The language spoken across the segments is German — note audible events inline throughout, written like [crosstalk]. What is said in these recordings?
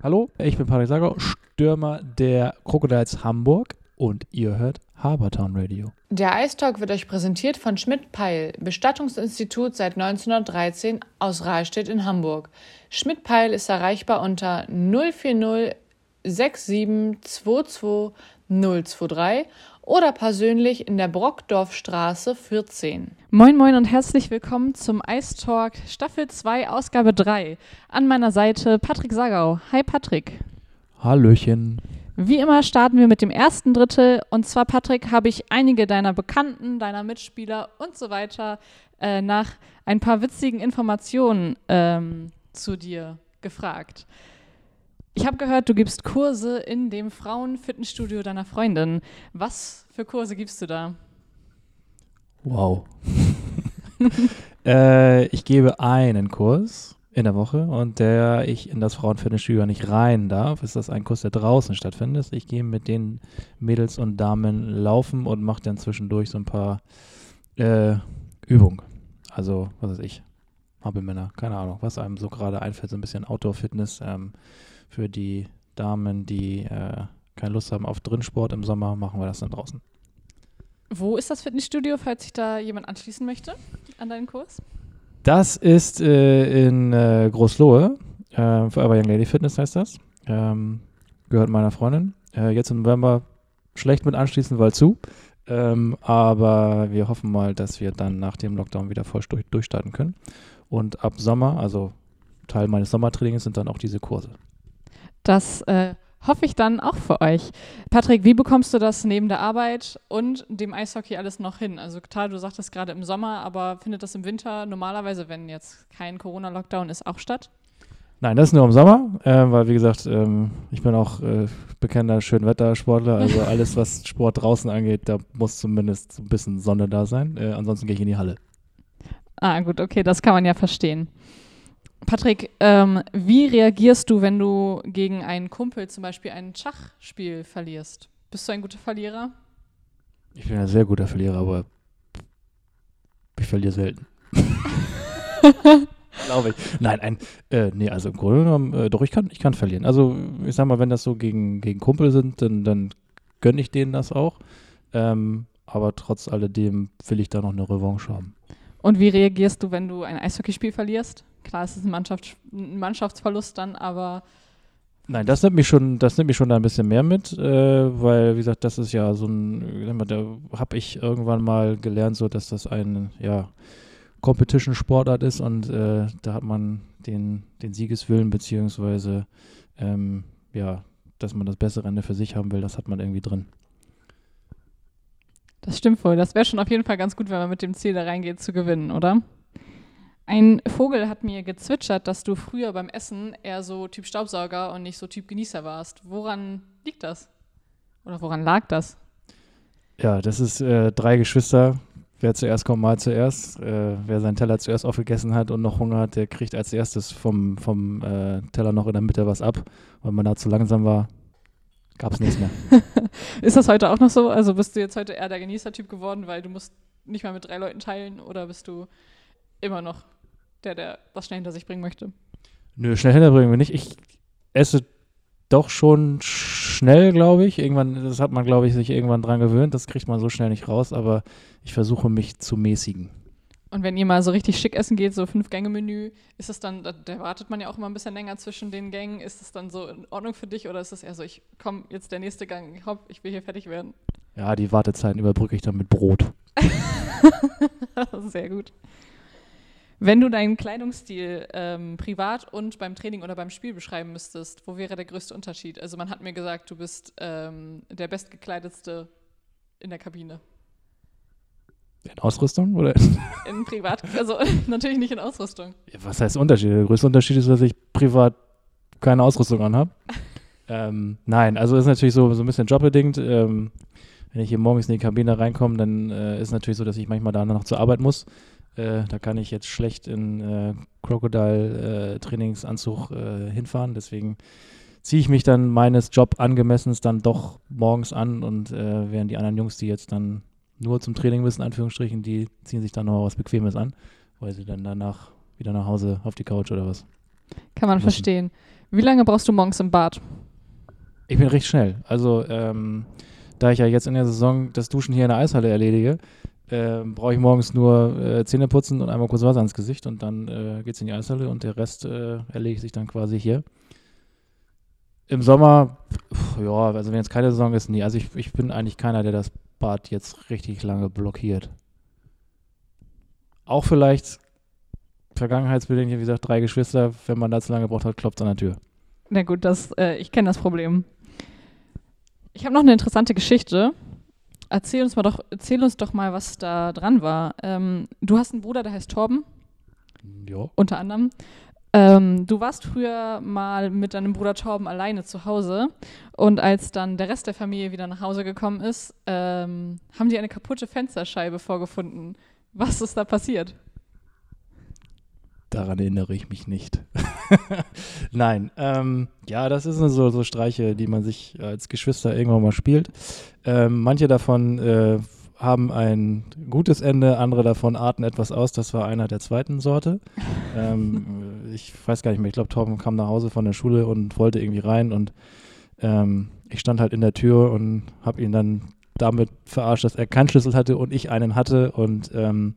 Hallo, ich bin Patrick Sager, Stürmer der Crocodiles Hamburg und ihr hört Habertown Radio. Der Eistalk wird euch präsentiert von Schmidt-Peil, Bestattungsinstitut seit 1913 aus Rahlstedt in Hamburg. Schmidt-Peil ist erreichbar unter 040 6722 023 oder persönlich in der Brockdorfstraße 14. Moin Moin und herzlich willkommen zum Ice Talk Staffel 2 Ausgabe 3. An meiner Seite Patrick Sagau. Hi Patrick. Hallöchen. Wie immer starten wir mit dem ersten Drittel und zwar Patrick habe ich einige deiner Bekannten, deiner Mitspieler und so weiter äh, nach ein paar witzigen Informationen ähm, zu dir gefragt. Ich habe gehört, du gibst Kurse in dem Frauenfitnessstudio deiner Freundin. Was für Kurse gibst du da? Wow. [laughs] äh, ich gebe einen Kurs in der Woche und der ich in das Frauenfitnessstudio nicht rein darf, ist das ein Kurs, der draußen stattfindet. Ich gehe mit den Mädels und Damen laufen und mache dann zwischendurch so ein paar äh, Übungen. Also, was weiß ich, Hampelmänner, keine Ahnung, was einem so gerade einfällt, so ein bisschen Outdoor-Fitness. Ähm, für die Damen, die äh, keine Lust haben auf Drinsport im Sommer, machen wir das dann draußen. Wo ist das Fitnessstudio, falls sich da jemand anschließen möchte an deinen Kurs? Das ist äh, in äh, Großlohe. Äh, Forever Young Lady Fitness heißt das. Ähm, gehört meiner Freundin. Äh, jetzt im November schlecht mit anschließen, weil zu. Ähm, aber wir hoffen mal, dass wir dann nach dem Lockdown wieder voll durch, durchstarten können. Und ab Sommer, also Teil meines Sommertrainings, sind dann auch diese Kurse. Das äh, hoffe ich dann auch für euch. Patrick, wie bekommst du das neben der Arbeit und dem Eishockey alles noch hin? Also klar, du sagtest gerade im Sommer, aber findet das im Winter normalerweise, wenn jetzt kein Corona-Lockdown ist, auch statt? Nein, das ist nur im Sommer, äh, weil wie gesagt, ähm, ich bin auch äh, bekannter Schönwettersportler. Also [laughs] alles, was Sport draußen angeht, da muss zumindest ein bisschen Sonne da sein. Äh, ansonsten gehe ich in die Halle. Ah, gut, okay, das kann man ja verstehen. Patrick, ähm, wie reagierst du, wenn du gegen einen Kumpel zum Beispiel ein Schachspiel verlierst? Bist du ein guter Verlierer? Ich bin ein sehr guter Verlierer, aber ich verliere selten. [laughs] Glaube ich. Nein, ein, äh, nee, also im Grunde genommen, äh, doch, ich kann, ich kann verlieren. Also, ich sag mal, wenn das so gegen, gegen Kumpel sind, dann, dann gönne ich denen das auch. Ähm, aber trotz alledem will ich da noch eine Revanche haben. Und wie reagierst du, wenn du ein Eishockeyspiel verlierst? Klar, es ist ein, Mannschafts ein Mannschaftsverlust dann, aber. Nein, das nimmt mich schon, das nimmt mich schon da ein bisschen mehr mit, äh, weil, wie gesagt, das ist ja so ein, da habe ich irgendwann mal gelernt, so dass das ein, ja, Competition-Sportart ist und äh, da hat man den, den Siegeswillen, beziehungsweise, ähm, ja, dass man das bessere Ende für sich haben will, das hat man irgendwie drin. Das stimmt wohl. Das wäre schon auf jeden Fall ganz gut, wenn man mit dem Ziel da reingeht, zu gewinnen, oder? Ein Vogel hat mir gezwitschert, dass du früher beim Essen eher so Typ Staubsauger und nicht so Typ Genießer warst. Woran liegt das? Oder woran lag das? Ja, das ist äh, drei Geschwister. Wer zuerst kommt, mal zuerst. Äh, wer seinen Teller zuerst aufgegessen hat und noch Hunger hat, der kriegt als erstes vom, vom äh, Teller noch in der Mitte was ab. Weil man da zu langsam war, gab es nichts mehr. [laughs] ist das heute auch noch so? Also bist du jetzt heute eher der Genießer-Typ geworden, weil du musst nicht mal mit drei Leuten teilen oder bist du immer noch der, der was schnell hinter sich bringen möchte. Nö, schnell hinterbringen wir nicht. Ich esse doch schon schnell, glaube ich. Irgendwann, das hat man, glaube ich, sich irgendwann dran gewöhnt. Das kriegt man so schnell nicht raus, aber ich versuche mich zu mäßigen. Und wenn ihr mal so richtig schick essen geht, so Fünf-Gänge-Menü, ist das dann, da, da, wartet man ja auch immer ein bisschen länger zwischen den Gängen. Ist das dann so in Ordnung für dich oder ist das eher so, ich komme jetzt der nächste Gang, hopp, ich will hier fertig werden? Ja, die Wartezeiten überbrücke ich dann mit Brot. [laughs] [laughs] Sehr gut. Wenn du deinen Kleidungsstil ähm, privat und beim Training oder beim Spiel beschreiben müsstest, wo wäre der größte Unterschied? Also man hat mir gesagt, du bist ähm, der bestgekleidetste in der Kabine. In Ausrüstung oder? [laughs] In Privat, also [laughs] natürlich nicht in Ausrüstung. Ja, was heißt Unterschied? Der größte Unterschied ist, dass ich privat keine Ausrüstung anhabe. [laughs] ähm, nein, also ist natürlich so, so ein bisschen jobbedingt. Ähm, wenn ich hier morgens in die Kabine reinkomme, dann äh, ist es natürlich so, dass ich manchmal da noch zur Arbeit muss. Äh, da kann ich jetzt schlecht in äh, Crocodile-Trainingsanzug äh, hinfahren. Deswegen ziehe ich mich dann meines Job angemessens dann doch morgens an und äh, während die anderen Jungs, die jetzt dann nur zum Training müssen, Anführungsstrichen, die ziehen sich dann noch was Bequemes an, weil sie dann danach wieder nach Hause auf die Couch oder was. Kann man müssen. verstehen. Wie lange brauchst du morgens im Bad? Ich bin recht schnell. Also, ähm, da ich ja jetzt in der Saison das Duschen hier in der Eishalle erledige, äh, brauche ich morgens nur äh, Zähne putzen und einmal kurz Wasser ins Gesicht und dann äh, es in die Eishalle und der Rest äh, erledigt sich dann quasi hier. Im Sommer, pf, ja, also wenn jetzt keine Saison ist, nie. Also ich, ich bin eigentlich keiner, der das Bad jetzt richtig lange blockiert. Auch vielleicht vergangenheitsbedingt, wie gesagt, drei Geschwister, wenn man da zu lange gebraucht hat, klopft an der Tür. Na gut, das, äh, ich kenne das Problem. Ich habe noch eine interessante Geschichte. Erzähl uns, mal doch, erzähl uns doch mal, was da dran war. Ähm, du hast einen Bruder, der heißt Torben, Ja. unter anderem. Ähm, du warst früher mal mit deinem Bruder Torben alleine zu Hause und als dann der Rest der Familie wieder nach Hause gekommen ist, ähm, haben die eine kaputte Fensterscheibe vorgefunden. Was ist da passiert? Daran erinnere ich mich nicht. [laughs] Nein, ähm, ja, das sind so, so Streiche, die man sich als Geschwister irgendwann mal spielt. Ähm, manche davon äh, haben ein gutes Ende, andere davon arten etwas aus. Das war einer der zweiten Sorte. [laughs] ähm, ich weiß gar nicht mehr, ich glaube, Torben kam nach Hause von der Schule und wollte irgendwie rein und ähm, ich stand halt in der Tür und habe ihn dann damit verarscht, dass er keinen Schlüssel hatte und ich einen hatte und ähm,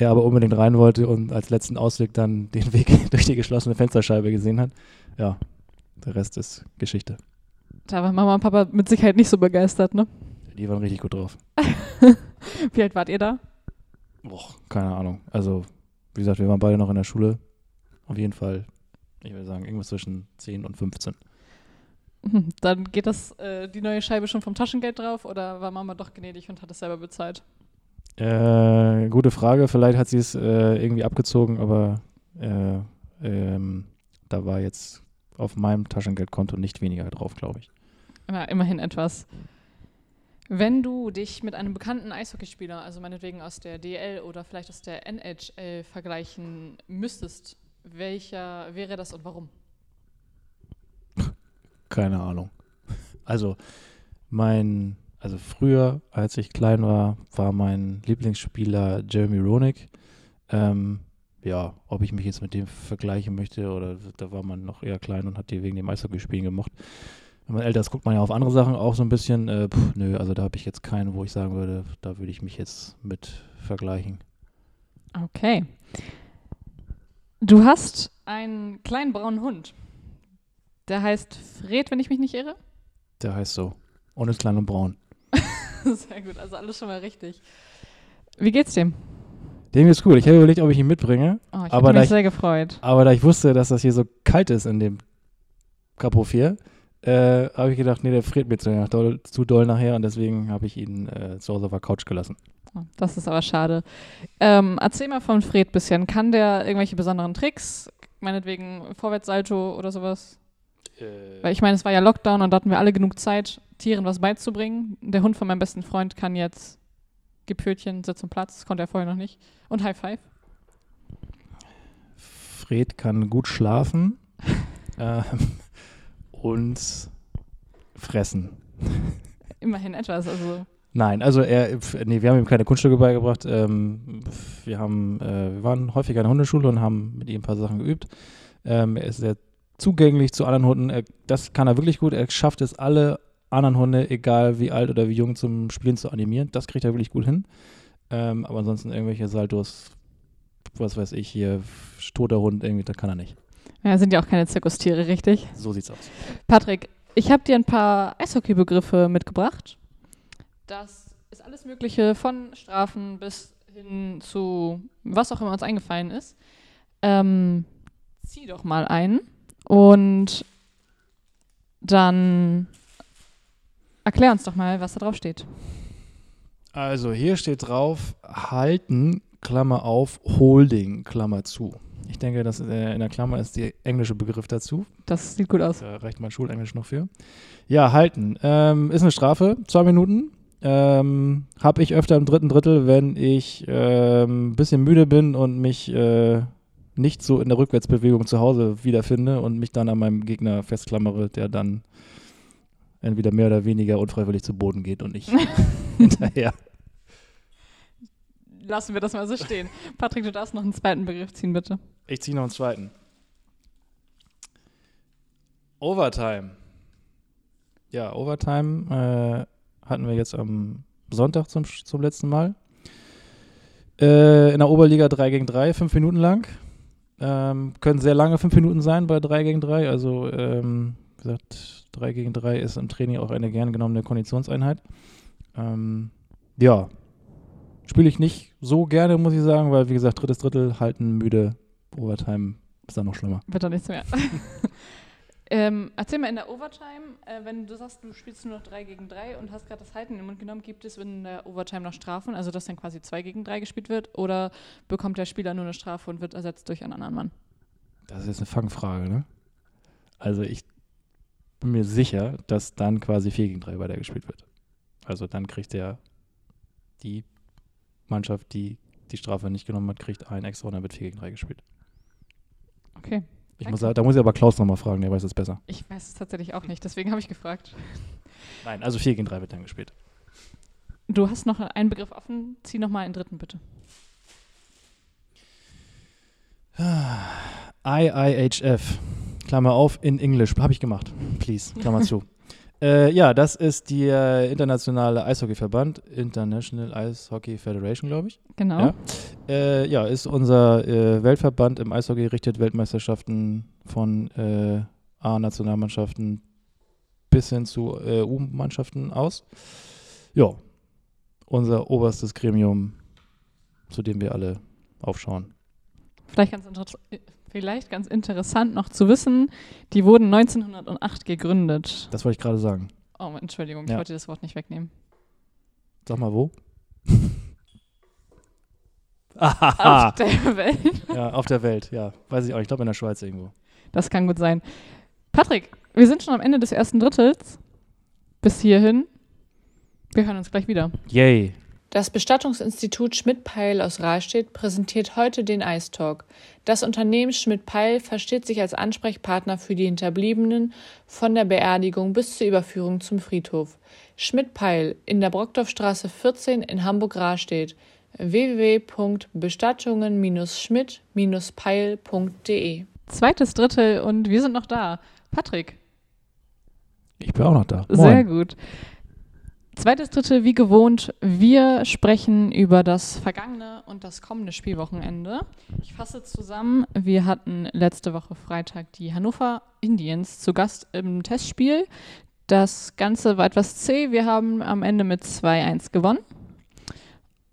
er aber unbedingt rein wollte und als letzten Ausweg dann den [laughs] Weg durch die geschlossene Fensterscheibe gesehen hat. Ja, der Rest ist Geschichte. Da war Mama und Papa mit Sicherheit nicht so begeistert, ne? Die waren richtig gut drauf. [laughs] Wie alt wart ihr da? Boah, keine Ahnung. Also, wie gesagt, wir waren beide noch in der Schule. Auf jeden Fall, ich würde sagen, irgendwas zwischen 10 und 15. Hm, Dann geht das, äh, die neue Scheibe schon vom Taschengeld drauf oder war Mama doch gnädig und hat es selber bezahlt? Äh, gute Frage. Vielleicht hat sie es äh, irgendwie abgezogen, aber äh, ähm, da war jetzt auf meinem Taschengeldkonto nicht weniger drauf, glaube ich. Na, immerhin etwas. Wenn du dich mit einem bekannten Eishockeyspieler, also meinetwegen aus der DL oder vielleicht aus der NHL vergleichen müsstest, welcher wäre das und warum? Keine Ahnung. Also mein, also früher, als ich klein war, war mein Lieblingsspieler Jeremy Roenick. Ähm, ja, ob ich mich jetzt mit dem vergleichen möchte oder da war man noch eher klein und hat die wegen dem Eishockeyspielen gemacht. Wenn man älter ist, guckt man ja auf andere Sachen auch so ein bisschen. Äh, pff, nö, also da habe ich jetzt keinen, wo ich sagen würde, da würde ich mich jetzt mit vergleichen. Okay. Du hast einen kleinen braunen Hund. Der heißt Fred, wenn ich mich nicht irre. Der heißt so. Und ist klein und braun. [laughs] Sehr gut, also alles schon mal richtig. Wie geht's dem? Dem ist cool. Ich habe überlegt, ob ich ihn mitbringe. Oh, ich Aber habe da mich ich- sehr gefreut. Aber da ich wusste, dass das hier so kalt ist in dem Capo 4, äh, habe ich gedacht, nee, der friert mir zu doll, zu doll nachher und deswegen habe ich ihn äh, zu Hause auf der Couch gelassen. Oh, Das ist aber schade. Ähm, erzähl mal von Fred bisschen. Kann der irgendwelche besonderen Tricks? Meinetwegen Vorwärtssalto oder sowas? Weil ich meine, es war ja Lockdown und da hatten wir alle genug Zeit, Tieren was beizubringen. Der Hund von meinem besten Freund kann jetzt Gepfötchen, Sitz und Platz. Das konnte er vorher noch nicht. Und High Five. Fred kann gut schlafen [laughs] ähm, und fressen. Immerhin etwas. Also Nein, also er, nee, wir haben ihm keine Kunststücke beigebracht. Ähm, wir haben, äh, wir waren häufiger in der Hundeschule und haben mit ihm ein paar Sachen geübt. Ähm, er ist sehr zugänglich zu anderen Hunden. Er, das kann er wirklich gut. Er schafft es, alle anderen Hunde, egal wie alt oder wie jung, zum Spielen zu animieren. Das kriegt er wirklich gut hin. Ähm, aber ansonsten irgendwelche Saltos, was weiß ich hier, toter Hund, irgendwie, das kann er nicht. ja, sind ja auch keine Zirkustiere, richtig? So sieht's aus. Patrick, ich habe dir ein paar Eishockeybegriffe mitgebracht. Das ist alles Mögliche von Strafen bis hin zu was auch immer uns eingefallen ist. Ähm, zieh doch mal ein und dann erklär uns doch mal, was da drauf steht. Also hier steht drauf, halten, Klammer auf, holding, Klammer zu. Ich denke, das äh, in der Klammer ist der englische Begriff dazu. Das sieht gut aus. Da reicht mein Schulenglisch noch für. Ja, halten. Ähm, ist eine Strafe, zwei Minuten. Ähm, Habe ich öfter im dritten Drittel, wenn ich ein bisschen müde bin und mich äh, nicht so in der Rückwärtsbewegung zu Hause wiederfinde und mich dann an meinem Gegner festklammere, der dann entweder mehr oder weniger unfreiwillig zu Boden geht und ich [laughs] hinterher. Lassen wir das mal so stehen. Patrick, du darfst noch einen zweiten Begriff ziehen, bitte. Ich ziehe noch einen zweiten. Overtime. Ja, Overtime äh, hatten wir jetzt am Sonntag zum, zum letzten Mal. Äh, in der Oberliga 3 gegen 3, fünf Minuten lang. Ähm, können sehr lange fünf Minuten sein bei 3 gegen 3. Also, ähm, gesagt, 3 gegen 3 ist im Training auch eine gern genommene Konditionseinheit. Ähm, ja, spiele ich nicht so gerne, muss ich sagen, weil, wie gesagt, drittes Drittel halten müde. Overtime ist dann noch schlimmer. Wird doch nichts mehr. [laughs] ähm, erzähl mal in der Overtime, äh, wenn du sagst, du spielst nur noch 3 gegen 3 und hast gerade das Halten im Mund genommen, gibt es in der Overtime noch Strafen, also dass dann quasi 2 gegen 3 gespielt wird, oder bekommt der Spieler nur eine Strafe und wird ersetzt durch einen anderen Mann? Das ist jetzt eine Fangfrage, ne? Also ich bin mir sicher, dass dann quasi 4 gegen 3 weitergespielt wird. Also dann kriegt der die Mannschaft, die die Strafe nicht genommen hat, kriegt ein extra und dann wird 4 gegen 3 gespielt. Okay. Ich Danke. muss, da muss ich aber Klaus nochmal fragen, der weiß es besser. Ich weiß es tatsächlich auch nicht, deswegen habe ich gefragt. Nein, also 4 gegen 3 wird dann gespielt. Du hast noch einen Begriff offen, zieh noch mal einen dritten bitte. IIHF, Klammer auf, in English, habe ich gemacht, please, Klammer zu. [laughs] Äh, ja, das ist der internationale Eishockeyverband, International Ice Hockey Federation, glaube ich. Genau. Ja. Äh, ja, ist unser äh, Weltverband im Eishockey, richtet Weltmeisterschaften von äh, A-Nationalmannschaften bis hin zu äh, U-Mannschaften aus. Ja, unser oberstes Gremium, zu dem wir alle aufschauen. Vielleicht ganz, inter äh, vielleicht ganz interessant noch zu wissen, die wurden 1908 gegründet. Das wollte ich gerade sagen. Oh, Entschuldigung, ich Ja. wollte das Wort nicht wegnehmen. Sag mal wo? [laughs] Auf der [laughs] Welt. ja, auf der Welt, ja. Weiß ich auch. Ich glaube in der Schweiz irgendwo. Das kann gut sein. Patrick, wir sind schon am Ende des ersten Drittels. Bis hierhin. Wir hören uns gleich wieder. Yay. Das Bestattungsinstitut Schmidt-Peil aus Rahlstedt präsentiert heute den Ice Talk. Das Unternehmen Schmidt-Peil versteht sich als Ansprechpartner für die Hinterbliebenen von der Beerdigung bis zur Überführung zum Friedhof. Schmidt-Peil in der Brockdorfstraße 14 in Hamburg-Rahlstedt. www.bestattungen-schmidt-peil.de Zweites Drittel und wir sind noch da. Patrick, Ich bin auch noch da. Sehr Moin. gut. Zweites Drittel, wie gewohnt, wir sprechen über das vergangene und das kommende Spielwochenende. Ich fasse zusammen, wir hatten letzte Woche Freitag die Hannover Indians zu Gast im Testspiel. Das Ganze war etwas zäh, wir haben am Ende mit 2-1 gewonnen.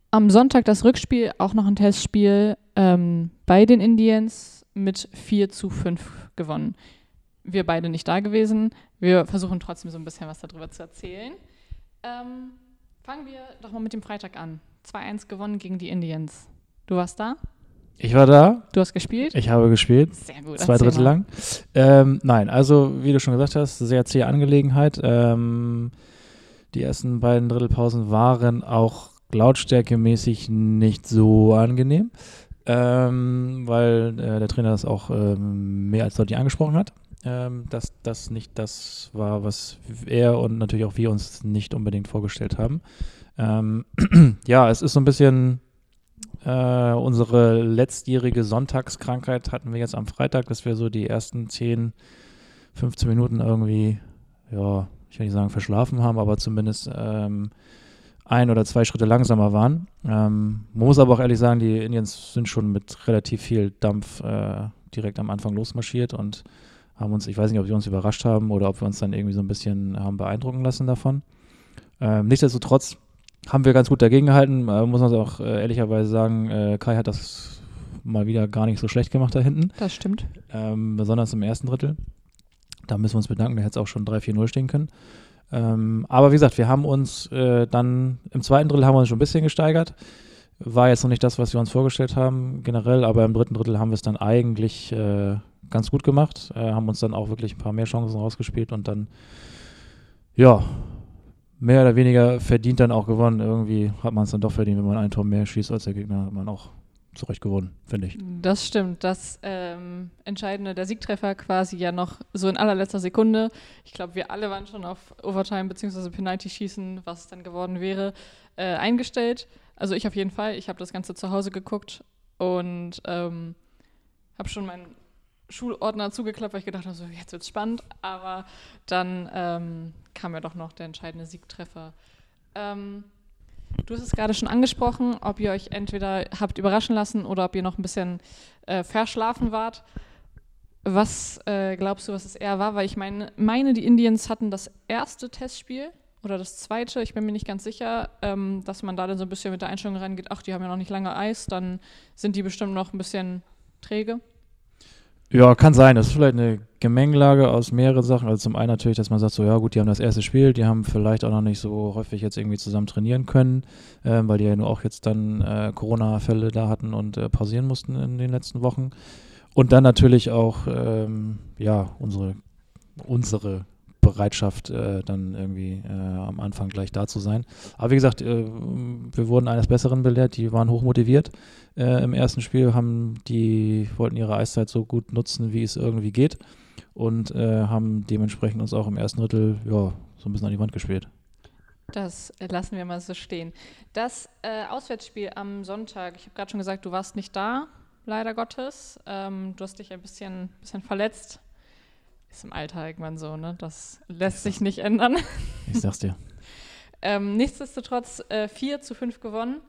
Am Sonntag das Rückspiel, auch noch ein Testspiel ähm, bei den Indians mit 4 zu 5 gewonnen. Wir beide nicht da gewesen. Wir versuchen trotzdem so ein bisschen was darüber zu erzählen. Ähm, fangen wir doch mal mit dem Freitag an. 2-1 gewonnen gegen die Indians. Du warst da? Ich war da. Du hast gespielt? Ich habe gespielt. Sehr gut. Zwei Drittel lang. Ähm, nein, also wie du schon gesagt hast, sehr zähe Angelegenheit. Ähm, die ersten beiden Drittelpausen waren auch lautstärkemäßig nicht so angenehm, ähm, weil äh, der Trainer das auch ähm, mehr als deutlich angesprochen hat, ähm, dass das nicht das war, was er und natürlich auch wir uns nicht unbedingt vorgestellt haben. Ähm, [clears throat] ja, es ist so ein bisschen äh, unsere letztjährige Sonntagskrankheit hatten wir jetzt am Freitag, dass wir so die ersten 10, 15 Minuten irgendwie, ja, ich will nicht sagen verschlafen haben, aber zumindest ähm, ein oder zwei Schritte langsamer waren. Ähm, man muss aber auch ehrlich sagen, die Indians sind schon mit relativ viel Dampf äh, direkt am Anfang losmarschiert und haben uns, ich weiß nicht, ob wir uns überrascht haben oder ob wir uns dann irgendwie so ein bisschen haben beeindrucken lassen davon. Ähm, nichtsdestotrotz haben wir ganz gut dagegen gehalten. Äh, muss man auch äh, ehrlicherweise sagen, äh, Kai hat das mal wieder gar nicht so schlecht gemacht da hinten, Das stimmt. ähm, besonders im ersten Drittel. Da müssen wir uns bedanken, da hätte es auch schon 3-4-0 stehen können. Ähm, aber wie gesagt, wir haben uns äh, dann im zweiten Drittel haben wir uns schon ein bisschen gesteigert. War jetzt noch nicht das, was wir uns vorgestellt haben, generell, aber im dritten Drittel haben wir es dann eigentlich äh, ganz gut gemacht, äh, haben uns dann auch wirklich ein paar mehr Chancen rausgespielt und dann, ja, mehr oder weniger verdient dann auch gewonnen. Irgendwie hat man es dann doch verdient, wenn man ein Tor mehr schießt als der Gegner, hat man auch zu Recht gewonnen, finde ich. Das stimmt. Das ähm, Entscheidende, der Siegtreffer quasi ja noch so in allerletzter Sekunde. Ich glaube, wir alle waren schon auf Overtime bzw. Penalty-Schießen, was es dann geworden wäre, äh, eingestellt. Also ich auf jeden Fall. Ich habe das Ganze zu Hause geguckt und ähm, habe schon mein Schulordner zugeklappt, weil ich gedacht habe, so, jetzt wird's spannend. Aber dann ähm, kam ja doch noch der entscheidende Siegtreffer. Ähm, du hast es gerade schon angesprochen, ob ihr euch entweder habt überraschen lassen oder ob ihr noch ein bisschen äh, verschlafen wart. Was äh, glaubst du, was es eher war? Weil ich meine, meine, die Indians hatten das erste Testspiel oder das zweite, ich bin mir nicht ganz sicher, ähm, dass man da dann so ein bisschen mit der Einstellung reingeht, ach, die haben ja noch nicht lange Eis, dann sind die bestimmt noch ein bisschen träge. Ja, kann sein. Das ist vielleicht eine Gemengelage aus mehreren Sachen. Also zum einen natürlich, dass man sagt, so ja gut, die haben das erste Spiel, die haben vielleicht auch noch nicht so häufig jetzt irgendwie zusammen trainieren können, äh, weil die ja nur auch jetzt dann äh, Corona-Fälle da hatten und äh, pausieren mussten in den letzten Wochen. Und dann natürlich auch, ähm, ja, unsere, unsere Bereitschaft, äh, dann irgendwie äh, am Anfang gleich da zu sein. Aber wie gesagt, äh, wir wurden eines Besseren belehrt, die waren hochmotiviert äh, im ersten Spiel, haben die, wollten ihre Eiszeit so gut nutzen, wie es irgendwie geht und äh, haben dementsprechend uns auch im ersten Drittel ja, so ein bisschen an die Wand gespielt. Das lassen wir mal so stehen. Das äh, Auswärtsspiel am Sonntag, ich habe gerade schon gesagt, du warst nicht da leider Gottes. Ähm, du hast dich ein bisschen, bisschen verletzt. Ist im Alter irgendwann so, ne? Das lässt sich nicht ändern. Ich sag's dir. [laughs] ähm, nichtsdestotrotz äh, 4 zu 5 gewonnen.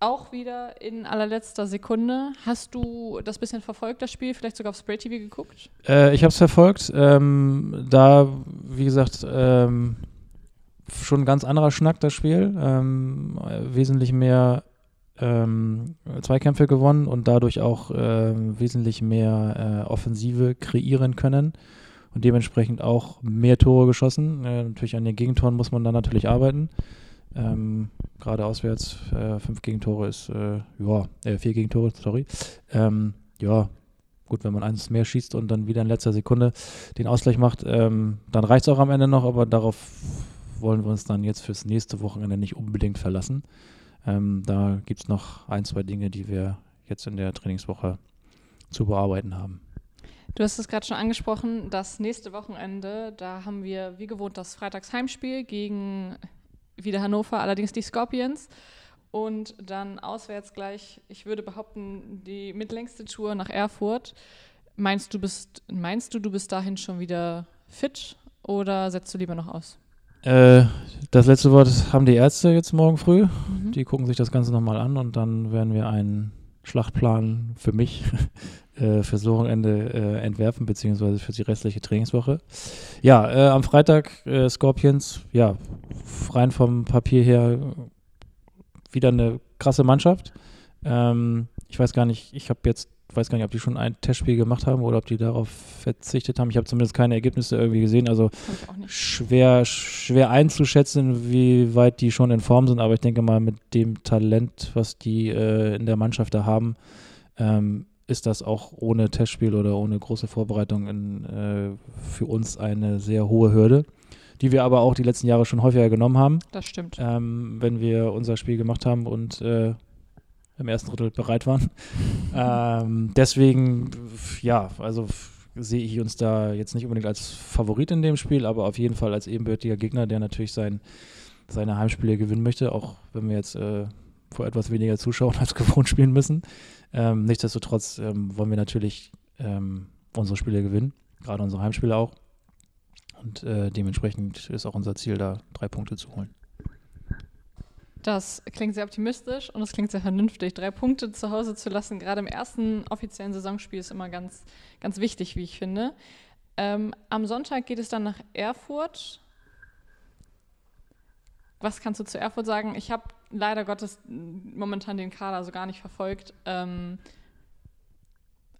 Auch wieder in allerletzter Sekunde. Hast du das bisschen verfolgt, das Spiel? Vielleicht sogar auf Spray TV geguckt? Äh, ich habe es verfolgt. Ähm, da, wie gesagt, ähm, schon ein ganz anderer Schnack, das Spiel. Ähm, wesentlich mehr ähm, Zweikämpfe gewonnen und dadurch auch äh, wesentlich mehr äh, Offensive kreieren können und dementsprechend auch mehr Tore geschossen. Äh, natürlich an den Gegentoren muss man dann natürlich arbeiten. Ähm, Gerade auswärts äh, fünf Gegentore ist, äh, ja, äh, vier Gegentore, sorry. Ähm, ja, gut, wenn man eins mehr schießt und dann wieder in letzter Sekunde den Ausgleich macht, ähm, dann reicht es auch am Ende noch, aber darauf wollen wir uns dann jetzt fürs nächste Wochenende nicht unbedingt verlassen. Ähm, da gibt es noch ein, zwei Dinge, die wir jetzt in der Trainingswoche zu bearbeiten haben. Du hast es gerade schon angesprochen, das nächste Wochenende, da haben wir wie gewohnt das Freitagsheimspiel gegen wieder Hannover, allerdings die Scorpions. Und dann auswärts gleich, ich würde behaupten, die mitlängste Tour nach Erfurt. Meinst du, bist, meinst du, du bist dahin schon wieder fit oder setzt du lieber noch aus? Äh, das letzte Wort haben die Ärzte jetzt morgen früh. Mhm. Die gucken sich das Ganze nochmal an und dann werden wir einen Schlachtplan für mich [laughs] äh, fürs Wochenende äh, entwerfen, beziehungsweise für die restliche Trainingswoche. Ja, äh, am Freitag äh, Scorpions, ja, rein vom Papier her wieder eine krasse Mannschaft. Ähm, ich weiß gar nicht, ich habe jetzt weiß gar nicht, ob die schon ein Testspiel gemacht haben oder ob die darauf verzichtet haben. Ich habe zumindest keine Ergebnisse irgendwie gesehen. Also schwer, schwer einzuschätzen, wie weit die schon in Form sind. Aber ich denke mal, mit dem Talent, was die äh, in der Mannschaft da haben, ähm, ist das auch ohne Testspiel oder ohne große Vorbereitung in, äh, für uns eine sehr hohe Hürde, die wir aber auch die letzten Jahre schon häufiger genommen haben. Das stimmt. Ähm, wenn wir unser Spiel gemacht haben und äh, im ersten Drittel bereit waren. [laughs] ähm, deswegen, ja, also sehe ich uns da jetzt nicht unbedingt als Favorit in dem Spiel, aber auf jeden Fall als ebenbürtiger Gegner, der natürlich sein, seine Heimspiele gewinnen möchte, auch wenn wir jetzt äh, vor etwas weniger Zuschauern als gewohnt spielen müssen. Ähm, nichtsdestotrotz ähm, wollen wir natürlich ähm, unsere Spiele gewinnen, gerade unsere Heimspiele auch. Und äh, dementsprechend ist auch unser Ziel, da drei Punkte zu holen. Das klingt sehr optimistisch und es klingt sehr vernünftig. Drei Punkte zu Hause zu lassen, gerade im ersten offiziellen Saisonspiel, ist immer ganz, ganz wichtig, wie ich finde. Ähm, am Sonntag geht es dann nach Erfurt. Was kannst du zu Erfurt sagen? Ich habe leider Gottes momentan den Kader so gar nicht verfolgt. Ähm,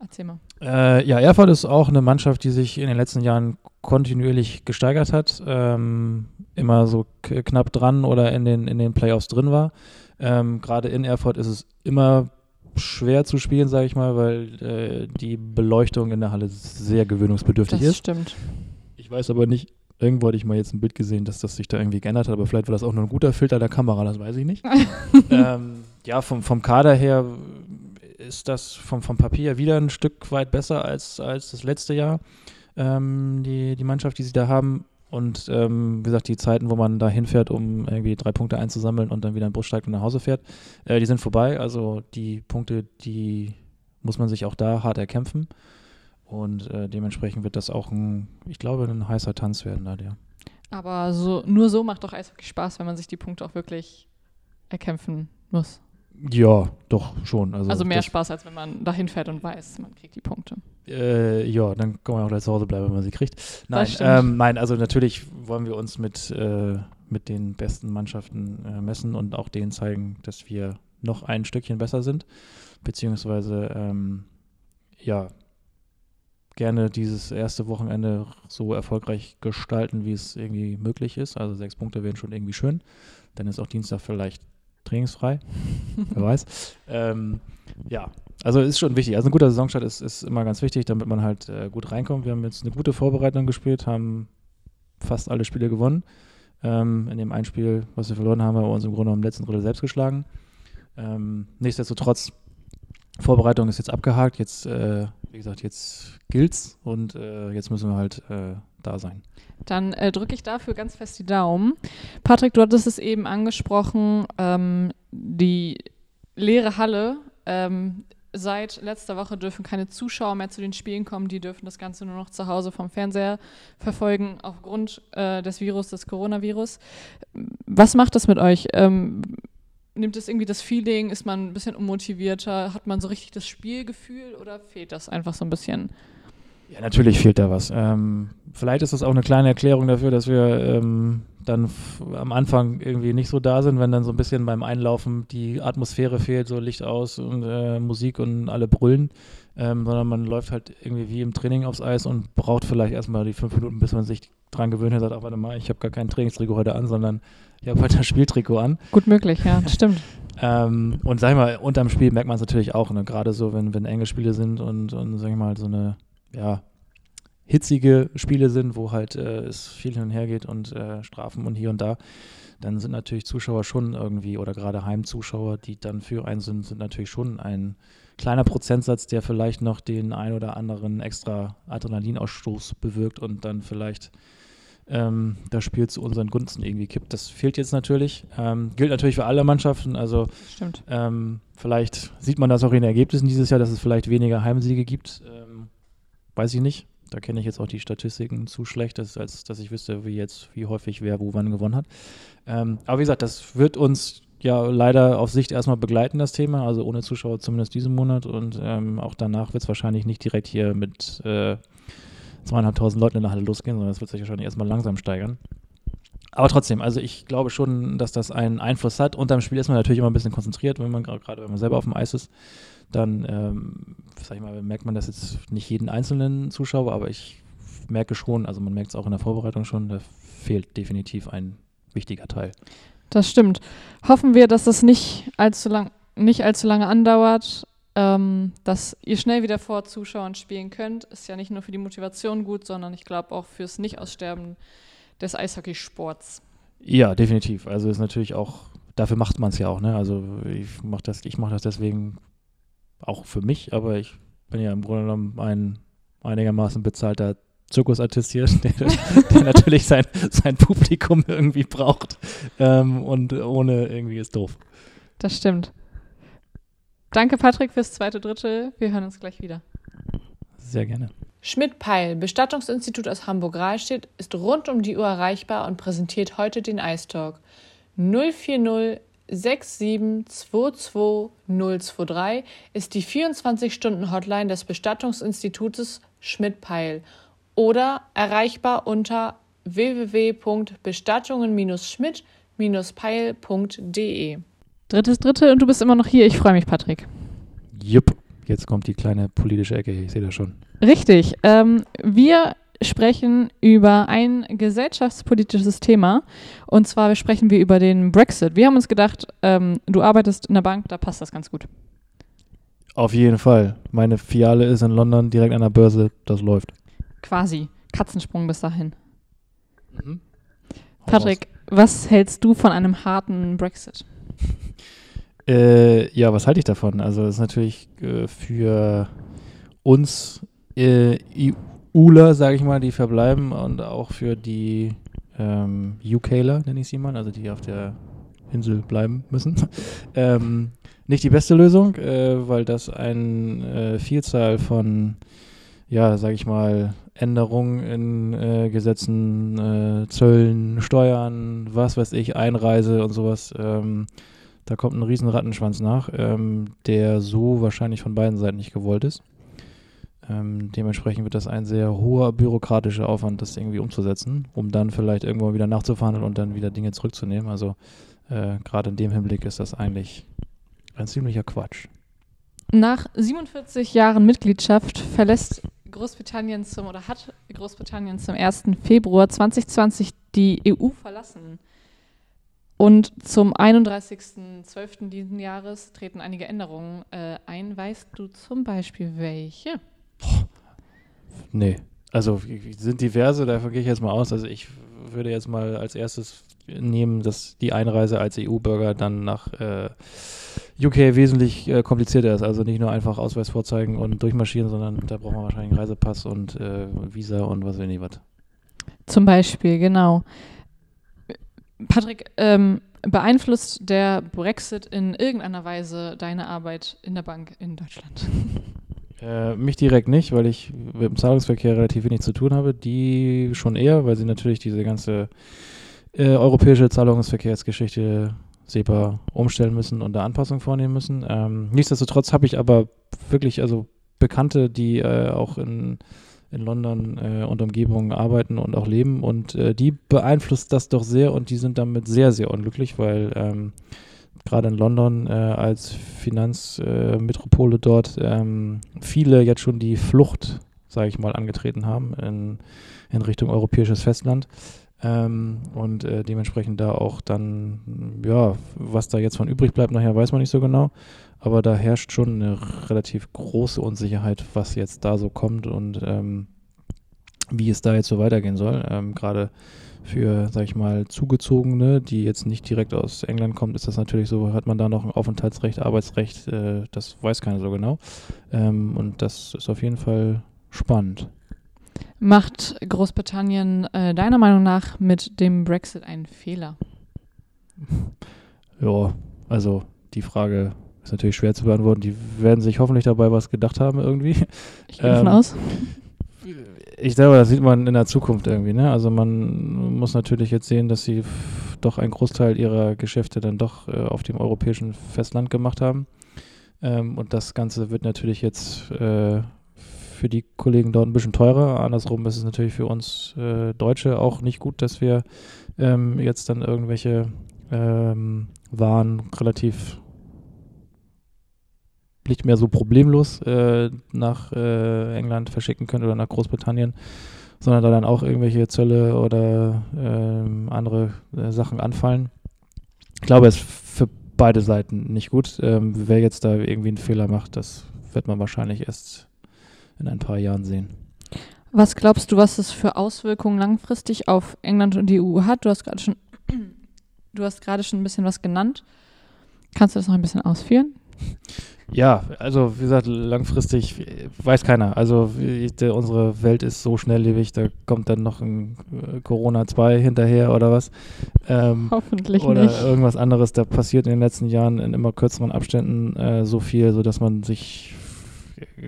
Erzähl mal. Äh, ja, Erfurt ist auch eine Mannschaft, die sich in den letzten Jahren kontinuierlich gesteigert hat, ähm, immer so knapp dran oder in den, in den Playoffs drin war. Ähm, Gerade in Erfurt ist es immer schwer zu spielen, sage ich mal, weil äh, die Beleuchtung in der Halle sehr gewöhnungsbedürftig das ist. Das stimmt. Ich weiß aber nicht, irgendwo hatte ich mal jetzt ein Bild gesehen, dass das sich da irgendwie geändert hat, aber vielleicht war das auch nur ein guter Filter der Kamera, das weiß ich nicht. [laughs] ähm, ja, vom, vom Kader her ist das vom, vom Papier wieder ein Stück weit besser als, als das letzte Jahr, ähm, die, die Mannschaft, die sie da haben. Und ähm, wie gesagt, die Zeiten, wo man da hinfährt, um irgendwie drei Punkte einzusammeln und dann wieder in den Bus steigt und nach Hause fährt, äh, die sind vorbei. Also die Punkte, die muss man sich auch da hart erkämpfen. Und äh, dementsprechend wird das auch ein, ich glaube, ein heißer Tanz werden da, der. Aber so, nur so macht doch Eishockey Spaß, wenn man sich die Punkte auch wirklich erkämpfen muss. Ja, doch schon. Also, Also mehr Spaß, als wenn man dahin fährt und weiß, man kriegt die Punkte. Äh, ja, dann kann man auch gleich zu Hause bleiben, wenn man sie kriegt. Nein, ähm, nein, also natürlich wollen wir uns mit, äh, mit den besten Mannschaften äh, messen und auch denen zeigen, dass wir noch ein Stückchen besser sind. Beziehungsweise, ähm, ja, gerne dieses erste Wochenende so erfolgreich gestalten, wie es irgendwie möglich ist. Also sechs Punkte wären schon irgendwie schön. Dann ist auch Dienstag vielleicht trainingsfrei. [laughs] Wer weiß. Ähm, ja, also ist schon wichtig. Also ein guter Saisonstart ist, ist immer ganz wichtig, damit man halt äh, gut reinkommt. Wir haben jetzt eine gute Vorbereitung gespielt, haben fast alle Spiele gewonnen. Ähm, in dem einen Spiel, was wir verloren haben, haben wir uns im Grunde genommen im letzten Drittel selbst geschlagen. Ähm, nichtsdestotrotz, Vorbereitung ist jetzt abgehakt. Jetzt, äh, wie gesagt, jetzt gilt's und äh, jetzt müssen wir halt äh, da sein. Dann äh, drücke ich dafür ganz fest die Daumen. Patrick, du hattest es eben angesprochen, ähm, die leere Halle. Ähm, seit letzter Woche dürfen keine Zuschauer mehr zu den Spielen kommen. Die dürfen das Ganze nur noch zu Hause vom Fernseher verfolgen, aufgrund äh, des Virus, des Coronavirus. Was macht das mit euch? Ähm, nimmt es irgendwie das Feeling? Ist man ein bisschen unmotivierter? Hat man so richtig das Spielgefühl oder fehlt das einfach so ein bisschen? Ja, natürlich fehlt da was. Ähm, vielleicht ist das auch eine kleine Erklärung dafür, dass wir ähm, dann am Anfang irgendwie nicht so da sind, wenn dann so ein bisschen beim Einlaufen die Atmosphäre fehlt, so Licht aus und äh, Musik und alle brüllen, ähm, sondern man läuft halt irgendwie wie im Training aufs Eis und braucht vielleicht erstmal die fünf Minuten, bis man sich dran gewöhnt hat, sagt, ach, warte mal, ich habe gar kein Trainingstrikot heute an, sondern ich habe heute das Spieltrikot an. Gut möglich, ja, stimmt. [laughs] Ähm, und sag ich mal, unterm Spiel merkt man es natürlich auch, ne? gerade so, wenn, wenn enge Spiele sind und, und sag ich mal, so eine, ja, hitzige Spiele sind, wo halt äh, es viel hin und her geht und äh, Strafen und hier und da, dann sind natürlich Zuschauer schon irgendwie, oder gerade Heimzuschauer, die dann für einen sind, sind natürlich schon ein kleiner Prozentsatz, der vielleicht noch den ein oder anderen extra Adrenalinausstoß bewirkt und dann vielleicht ähm, das Spiel zu unseren Gunsten irgendwie kippt. Das fehlt jetzt natürlich. Ähm, gilt natürlich für alle Mannschaften. Also Stimmt. ähm, vielleicht sieht man das auch in den Ergebnissen dieses Jahr, dass es vielleicht weniger Heimsiege gibt. Ähm, weiß ich nicht. Da kenne ich jetzt auch die Statistiken zu schlecht, dass, als dass ich wüsste, wie jetzt, wie häufig wer wo wann gewonnen hat. Ähm, aber wie gesagt, das wird uns ja leider auf Sicht erstmal begleiten, das Thema. Also ohne Zuschauer zumindest diesen Monat. Und ähm, auch danach wird es wahrscheinlich nicht direkt hier mit äh, zweieinhalbtausend Leuten in der Halle losgehen, sondern es wird sich wahrscheinlich erstmal langsam steigern. Aber trotzdem, also ich glaube schon, dass das einen Einfluss hat. Unterm Spiel ist man natürlich immer ein bisschen konzentriert, wenn man gerade wenn man selber auf dem Eis ist, dann ähm, sag ich mal, merkt man das jetzt nicht jeden einzelnen Zuschauer, aber ich merke schon, also man merkt es auch in der Vorbereitung schon, da fehlt definitiv ein wichtiger Teil. Das stimmt. Hoffen wir, dass das nicht allzu, lang, nicht allzu lange andauert, ähm, dass ihr schnell wieder vor Zuschauern spielen könnt. Ist ja nicht nur für die Motivation gut, sondern ich glaube auch fürs Nicht-Aussterben des Eishockeysports. Ja, definitiv. Also ist natürlich auch, dafür macht man es ja auch, ne? Also ich mache das, ich mache das deswegen auch für mich, aber ich bin ja im Grunde genommen ein einigermaßen bezahlter Zirkusartist hier, [laughs] der, der natürlich sein, sein Publikum irgendwie braucht. Ähm, und ohne irgendwie ist doof. Das stimmt. Danke, Patrick, fürs zweite Drittel. Wir hören uns gleich wieder. Sehr gerne. Schmidt-Peil, Bestattungsinstitut aus Hamburg-Rahlstedt, ist rund um die Uhr erreichbar und präsentiert heute den Eistalk. 040 6722 023 ist die 24-Stunden-Hotline des Bestattungsinstitutes Schmidt-Peil oder erreichbar unter www.bestattungen-schmidt-peil.de. Drittes Drittel und du bist immer noch hier. Ich freue mich, Patrick. Jupp, jetzt kommt die kleine politische Ecke ich sehe das schon. Richtig. Ähm, wir sprechen über ein gesellschaftspolitisches Thema. Und zwar sprechen wir über den Brexit. Wir haben uns gedacht, ähm, du arbeitest in der Bank, da passt das ganz gut. Auf jeden Fall. Meine Filiale ist in London, direkt an der Börse, das läuft. Quasi. Katzensprung bis dahin. Hau Patrick, was hältst du von einem harten Brexit? Äh, ja, was halte ich davon? Also das ist natürlich äh, für uns äh, EUler, sage ich mal, die verbleiben und auch für die ähm, UKler, nenne ich sie mal, also die auf der Insel bleiben müssen, [laughs] ähm, nicht die beste Lösung, äh, weil das eine äh, Vielzahl von ja, sage ich mal, Änderungen in äh, Gesetzen, äh, Zöllen, Steuern, was weiß ich, Einreise und sowas. Ähm, da kommt ein riesen Rattenschwanz nach, ähm, der so wahrscheinlich von beiden Seiten nicht gewollt ist. Ähm, dementsprechend wird das ein sehr hoher bürokratischer Aufwand, das irgendwie umzusetzen, um dann vielleicht irgendwo wieder nachzuverhandeln und dann wieder Dinge zurückzunehmen. Also äh, gerade in dem Hinblick ist das eigentlich ein ziemlicher Quatsch. Nach 47 Jahren Mitgliedschaft verlässt Großbritannien zum oder hat Großbritannien zum 1. Februar 2020 die EU verlassen. Und zum 31.12. diesen Jahres treten einige Änderungen äh, ein. Weißt du zum Beispiel welche? Nee. Also sind diverse, davon gehe ich jetzt mal aus. Also ich würde jetzt mal als erstes nehmen, dass die Einreise als EU-Bürger dann nach äh, UK wesentlich äh, komplizierter ist. Also nicht nur einfach Ausweis vorzeigen und durchmarschieren, sondern da braucht man wahrscheinlich einen Reisepass und äh, Visa und was weiß ich was. Zum Beispiel, genau. Patrick, ähm, beeinflusst der Brexit in irgendeiner Weise deine Arbeit in der Bank in Deutschland? [laughs] Äh, mich direkt nicht, weil ich mit dem Zahlungsverkehr relativ wenig zu tun habe. Die schon eher, weil sie natürlich diese ganze äh, europäische Zahlungsverkehrsgeschichte SEPA umstellen müssen und da Anpassungen vornehmen müssen. Ähm, nichtsdestotrotz habe ich aber wirklich also Bekannte, die äh, auch in, in London äh, und Umgebung arbeiten und auch leben und äh, die beeinflusst das doch sehr und die sind damit sehr, sehr unglücklich, weil ähm, gerade in London äh, als Finanzmetropole dort ähm, viele jetzt schon die Flucht, sage ich mal, angetreten haben in, in Richtung europäisches Festland. Ähm, und äh, dementsprechend da auch dann, ja, was da jetzt von übrig bleibt, nachher weiß man nicht so genau. Aber da herrscht schon eine relativ große Unsicherheit, was jetzt da so kommt und ähm, wie es da jetzt so weitergehen soll. Ähm, Gerade für, sag ich mal, Zugezogene, die jetzt nicht direkt aus England kommen, ist das natürlich so, hat man da noch ein Aufenthaltsrecht, Arbeitsrecht, äh, das weiß keiner so genau. Ähm, und das ist auf jeden Fall spannend. Macht Großbritannien äh, deiner Meinung nach mit dem Brexit einen Fehler? [laughs] Ja, also die Frage ist natürlich schwer zu beantworten. Die werden sich hoffentlich dabei was gedacht haben irgendwie. Ich gehe davon ähm, aus ich glaube, das sieht man in der Zukunft irgendwie. Ne? Also man muss natürlich jetzt sehen, dass sie doch einen Großteil ihrer Geschäfte dann doch äh, auf dem europäischen Festland gemacht haben. Ähm, und das Ganze wird natürlich jetzt äh, für die Kollegen dort ein bisschen teurer. Andersrum ist es natürlich für uns äh, Deutsche auch nicht gut, dass wir ähm, jetzt dann irgendwelche ähm, Waren relativ nicht mehr so problemlos äh, nach äh, England verschicken können oder nach Großbritannien, sondern da dann auch irgendwelche Zölle oder ähm, andere äh, Sachen anfallen. Ich glaube, es ist für beide Seiten nicht gut. Ähm, wer jetzt da irgendwie einen Fehler macht, das wird man wahrscheinlich erst in ein paar Jahren sehen. Was glaubst du, was es für Auswirkungen langfristig auf England und die EU hat? Du hast gerade schon, [clears throat] du hast gerade schon ein bisschen was genannt. Kannst du das noch ein bisschen ausführen? Ja, also wie gesagt, langfristig weiß keiner. Also der, unsere Welt ist so schnelllebig, da kommt dann noch ein äh, Corona 2 hinterher oder was. Ähm, Hoffentlich oder nicht. Oder irgendwas anderes. Da passiert in den letzten Jahren in immer kürzeren Abständen äh, so viel, sodass man sich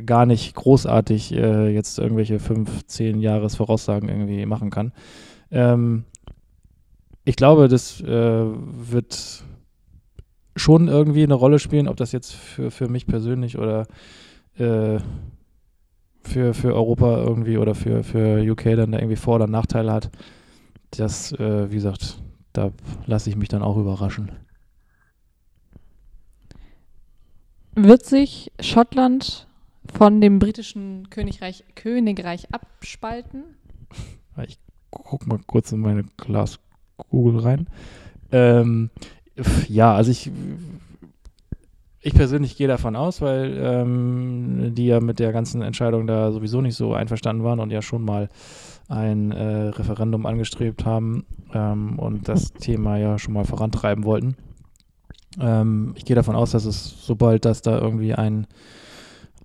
gar nicht großartig äh, jetzt irgendwelche fünf, zehn Jahres Voraussagen irgendwie machen kann. Ähm, ich glaube, das äh, wird schon irgendwie eine Rolle spielen, ob das jetzt für, für mich persönlich oder äh, für, für Europa irgendwie oder für, für UK dann da irgendwie Vor- oder Nachteile hat. Das, äh, wie gesagt, da lasse ich mich dann auch überraschen. Wird sich Schottland von dem britischen Königreich, Königreich abspalten? Ich gucke mal kurz in meine Glaskugel rein. Ähm, ja, also ich, ich persönlich gehe davon aus, weil ähm, die ja mit der ganzen Entscheidung da sowieso nicht so einverstanden waren und ja schon mal ein äh, Referendum angestrebt haben ähm, und das Thema ja schon mal vorantreiben wollten. Ähm, ich gehe davon aus, dass es, sobald das da irgendwie ein,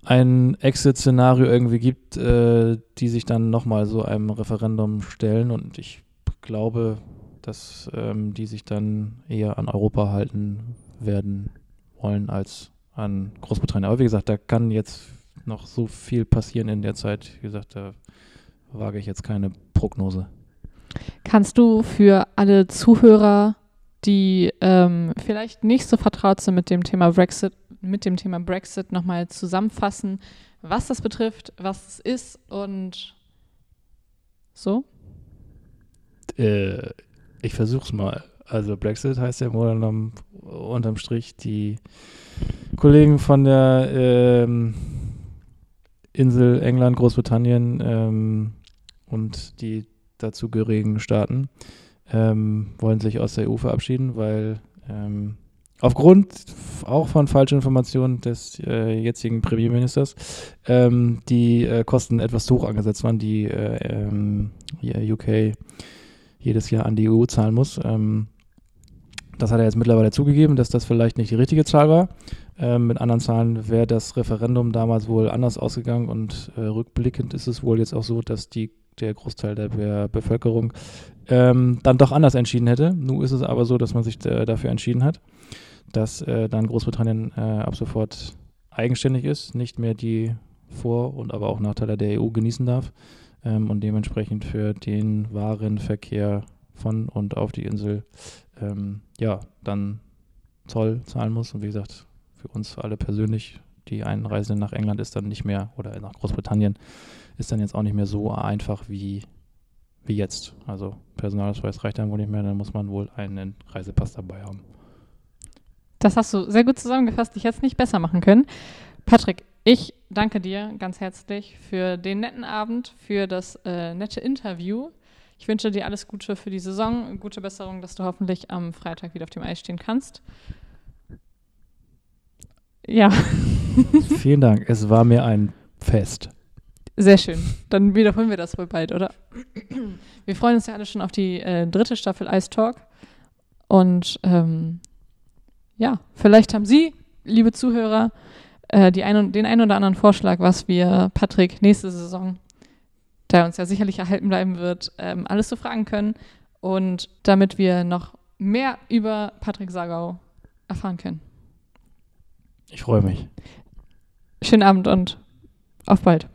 ein Exit-Szenario irgendwie gibt, äh, die sich dann nochmal so einem Referendum stellen und ich glaube, dass ähm, die sich dann eher an Europa halten werden wollen als an Großbritannien. Aber wie gesagt, da kann jetzt noch so viel passieren in der Zeit. Wie gesagt, da wage ich jetzt keine Prognose. Kannst du für alle Zuhörer, die ähm, vielleicht nicht so vertraut sind mit dem Thema Brexit, mit dem Thema Brexit nochmal zusammenfassen, was das betrifft, was es ist und so? Äh, ich versuch's mal. Also Brexit heißt ja wohl unterm, unterm Strich die Kollegen von der ähm, Insel England, Großbritannien ähm, und die dazugehörigen Staaten ähm, wollen sich aus der EU verabschieden, weil ähm, aufgrund auch von falschen Informationen des äh, jetzigen Premierministers ähm, die äh, Kosten etwas zu hoch angesetzt waren, die äh, UK ähm, jedes Jahr an die EU zahlen muss. Ähm, das hat er jetzt mittlerweile zugegeben, dass das vielleicht nicht die richtige Zahl war. Ähm, mit anderen Zahlen wäre das Referendum damals wohl anders ausgegangen und äh, rückblickend ist es wohl jetzt auch so, dass die, der Großteil der Be Bevölkerung ähm, dann doch anders entschieden hätte. Nun ist es aber so, dass man sich äh, dafür entschieden hat, dass äh, dann Großbritannien äh, ab sofort eigenständig ist, nicht mehr die Vor- und aber auch Nachteile der EU genießen darf ähm, und dementsprechend für den Warenverkehr von und auf die Insel ähm, ja dann Zoll zahlen muss. Und wie gesagt, für uns alle persönlich, die Einreise nach England ist dann nicht mehr, oder nach Großbritannien, ist dann jetzt auch nicht mehr so einfach wie, wie jetzt. Also Personalausweis reicht dann wohl nicht mehr, dann muss man wohl einen Reisepass dabei haben. Das hast du sehr gut zusammengefasst. Ich hätte es nicht besser machen können. Patrick, ich danke dir ganz herzlich für den netten Abend, für das äh, nette Interview. Ich wünsche dir alles Gute für die Saison, gute Besserung, dass du hoffentlich am Freitag wieder auf dem Eis stehen kannst. Ja. Vielen Dank. Es war mir ein Fest. Sehr schön. Dann wiederholen wir das wohl bald, oder? Wir freuen uns ja alle schon auf die äh, dritte Staffel Ice Talk. Und ähm, ja, vielleicht haben Sie, liebe Zuhörer, äh, die ein, den einen oder anderen Vorschlag, was wir Patrick nächste Saison, der uns ja sicherlich erhalten bleiben wird, ähm, alles so fragen können. Und damit wir noch mehr über Patrick Sagau erfahren können. Ich freue mich. Schönen Abend und auf bald.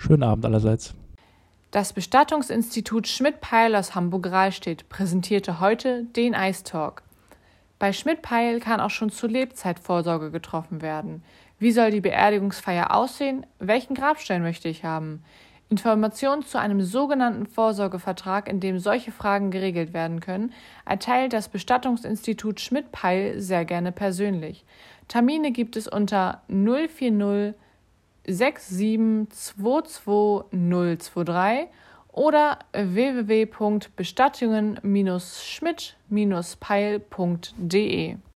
Schönen Abend allerseits. Das Bestattungsinstitut Schmidt-Peil aus Hamburg-Rahlstedt präsentierte heute den Ice Talk. Bei Schmidt-Peil kann auch schon zur Lebzeit Vorsorge getroffen werden. Wie soll die Beerdigungsfeier aussehen? Welchen Grabstein möchte ich haben? Informationen zu einem sogenannten Vorsorgevertrag, in dem solche Fragen geregelt werden können, erteilt das Bestattungsinstitut Schmidt-Peil sehr gerne persönlich. Termine gibt es unter 040 6722023 oder www.bestattungen-schmidt-peil.de.